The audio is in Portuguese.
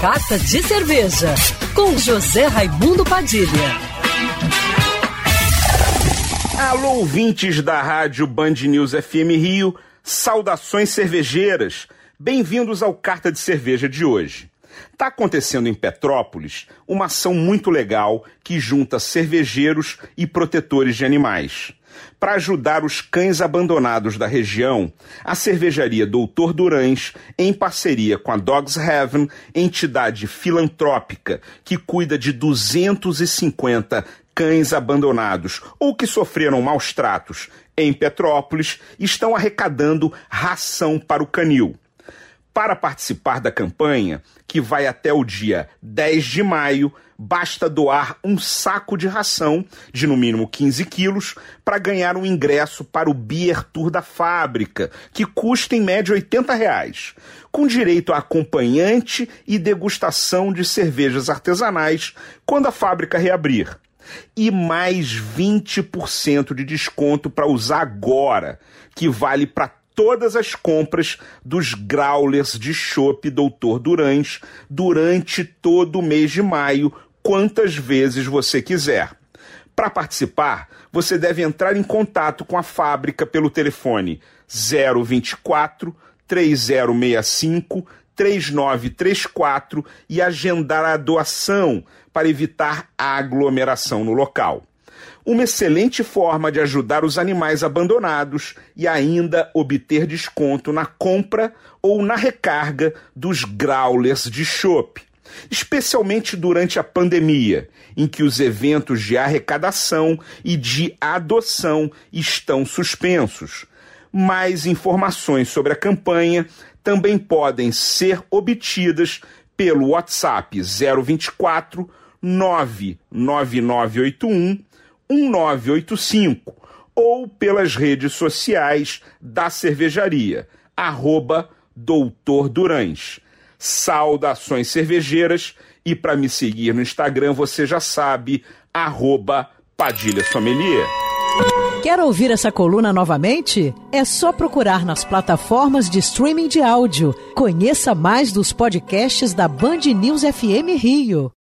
Carta de Cerveja, com José Raimundo Padilha. Alô, ouvintes da rádio Band News FM Rio, saudações cervejeiras. Bem-vindos ao Carta de Cerveja de hoje. Está acontecendo em Petrópolis uma ação muito legal que junta cervejeiros e protetores de animais. Para ajudar os cães abandonados da região, a cervejaria Doutor Durães, em parceria com a Dogs Heaven, entidade filantrópica que cuida de 250 cães abandonados ou que sofreram maus tratos em Petrópolis, estão arrecadando ração para o canil. Para participar da campanha, que vai até o dia 10 de maio, basta doar um saco de ração de no mínimo 15 quilos para ganhar um ingresso para o Beer Tour da fábrica, que custa em média 80 reais, com direito a acompanhante e degustação de cervejas artesanais quando a fábrica reabrir. E mais 20% de desconto para usar agora, que vale para todas as compras dos growlers de chopp Doutor Durães durante todo o mês de maio, quantas vezes você quiser. Para participar, você deve entrar em contato com a fábrica pelo telefone 024 3065 3934 e agendar a doação para evitar aglomeração no local uma excelente forma de ajudar os animais abandonados e ainda obter desconto na compra ou na recarga dos growlers de chopp, especialmente durante a pandemia, em que os eventos de arrecadação e de adoção estão suspensos. Mais informações sobre a campanha também podem ser obtidas pelo WhatsApp 024 99981 1985 ou pelas redes sociais da cervejaria, arroba Doutor Durães. Saudações cervejeiras e para me seguir no Instagram você já sabe, arroba Padilha Sommelier. Quer ouvir essa coluna novamente? É só procurar nas plataformas de streaming de áudio. Conheça mais dos podcasts da Band News FM Rio.